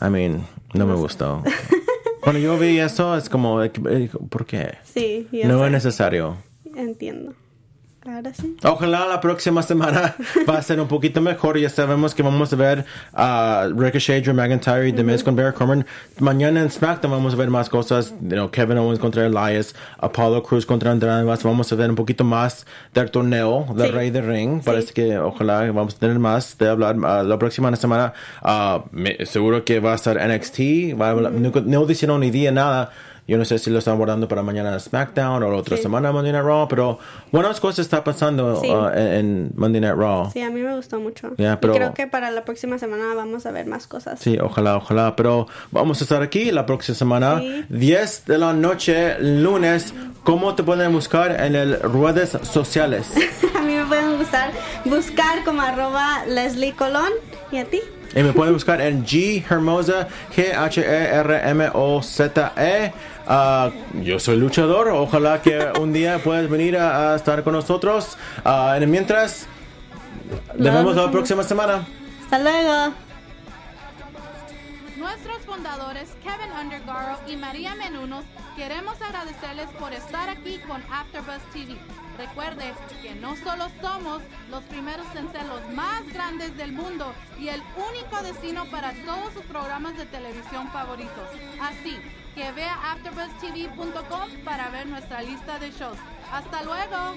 I mean, no me gustó. [LAUGHS] Cuando yo vi eso, es como, eh, ¿por qué? Sí, yo No sé. es necesario. Entiendo. Ahora sí. Ojalá la próxima semana [LAUGHS] va a ser un poquito mejor. Ya sabemos que vamos a ver a Ricochet, Drew McIntyre y The Miz con Barry Corbin. Mañana en SmackDown vamos a ver más cosas. You know, Kevin Owens contra Elias, Apollo Cruz contra Andrade. Vamos a ver un poquito más del torneo del Sí. Rey de Ring. Parece que ojalá vamos a tener más de hablar ah, la próxima semana. ah, me- seguro que va a estar NXT. Va a hablar- nunca- no dijeron ni día nada. Yo no sé si lo están guardando para mañana SmackDown o la otra Sí. semana Monday Night Raw, pero buenas cosas está pasando Sí. uh, en, Monday Night Raw. Sí, a mí me gustó mucho. Ya, pero- Y creo que para la próxima semana vamos a ver más cosas. Sí, ojalá, ojalá. Pero vamos a estar aquí la próxima semana, Sí. 10 de la noche, lunes. ¿Cómo te pueden buscar en el redes sociales? [LAUGHS] a mí me pueden gustar buscar como arroba Leslie Colón. ¿Y a ti? Y me pueden buscar en G Hermosa, G-H-E-R-M-O-Z-E. Ah, yo soy luchador. Ojalá que un día puedas venir a, a estar con nosotros. Ah, en mientras, nos vemos la próxima semana. Hasta luego. Nuestros fundadores Kevin Undergaro y María Menunos queremos agradecerles por estar aquí con AfterBuzz TV. Recuerde que no solo somos los primeros en ser los más grandes del mundo y el único destino para todos sus programas de televisión favoritos. Así que vea AfterBuzzTV.com para ver nuestra lista de shows. Hasta luego.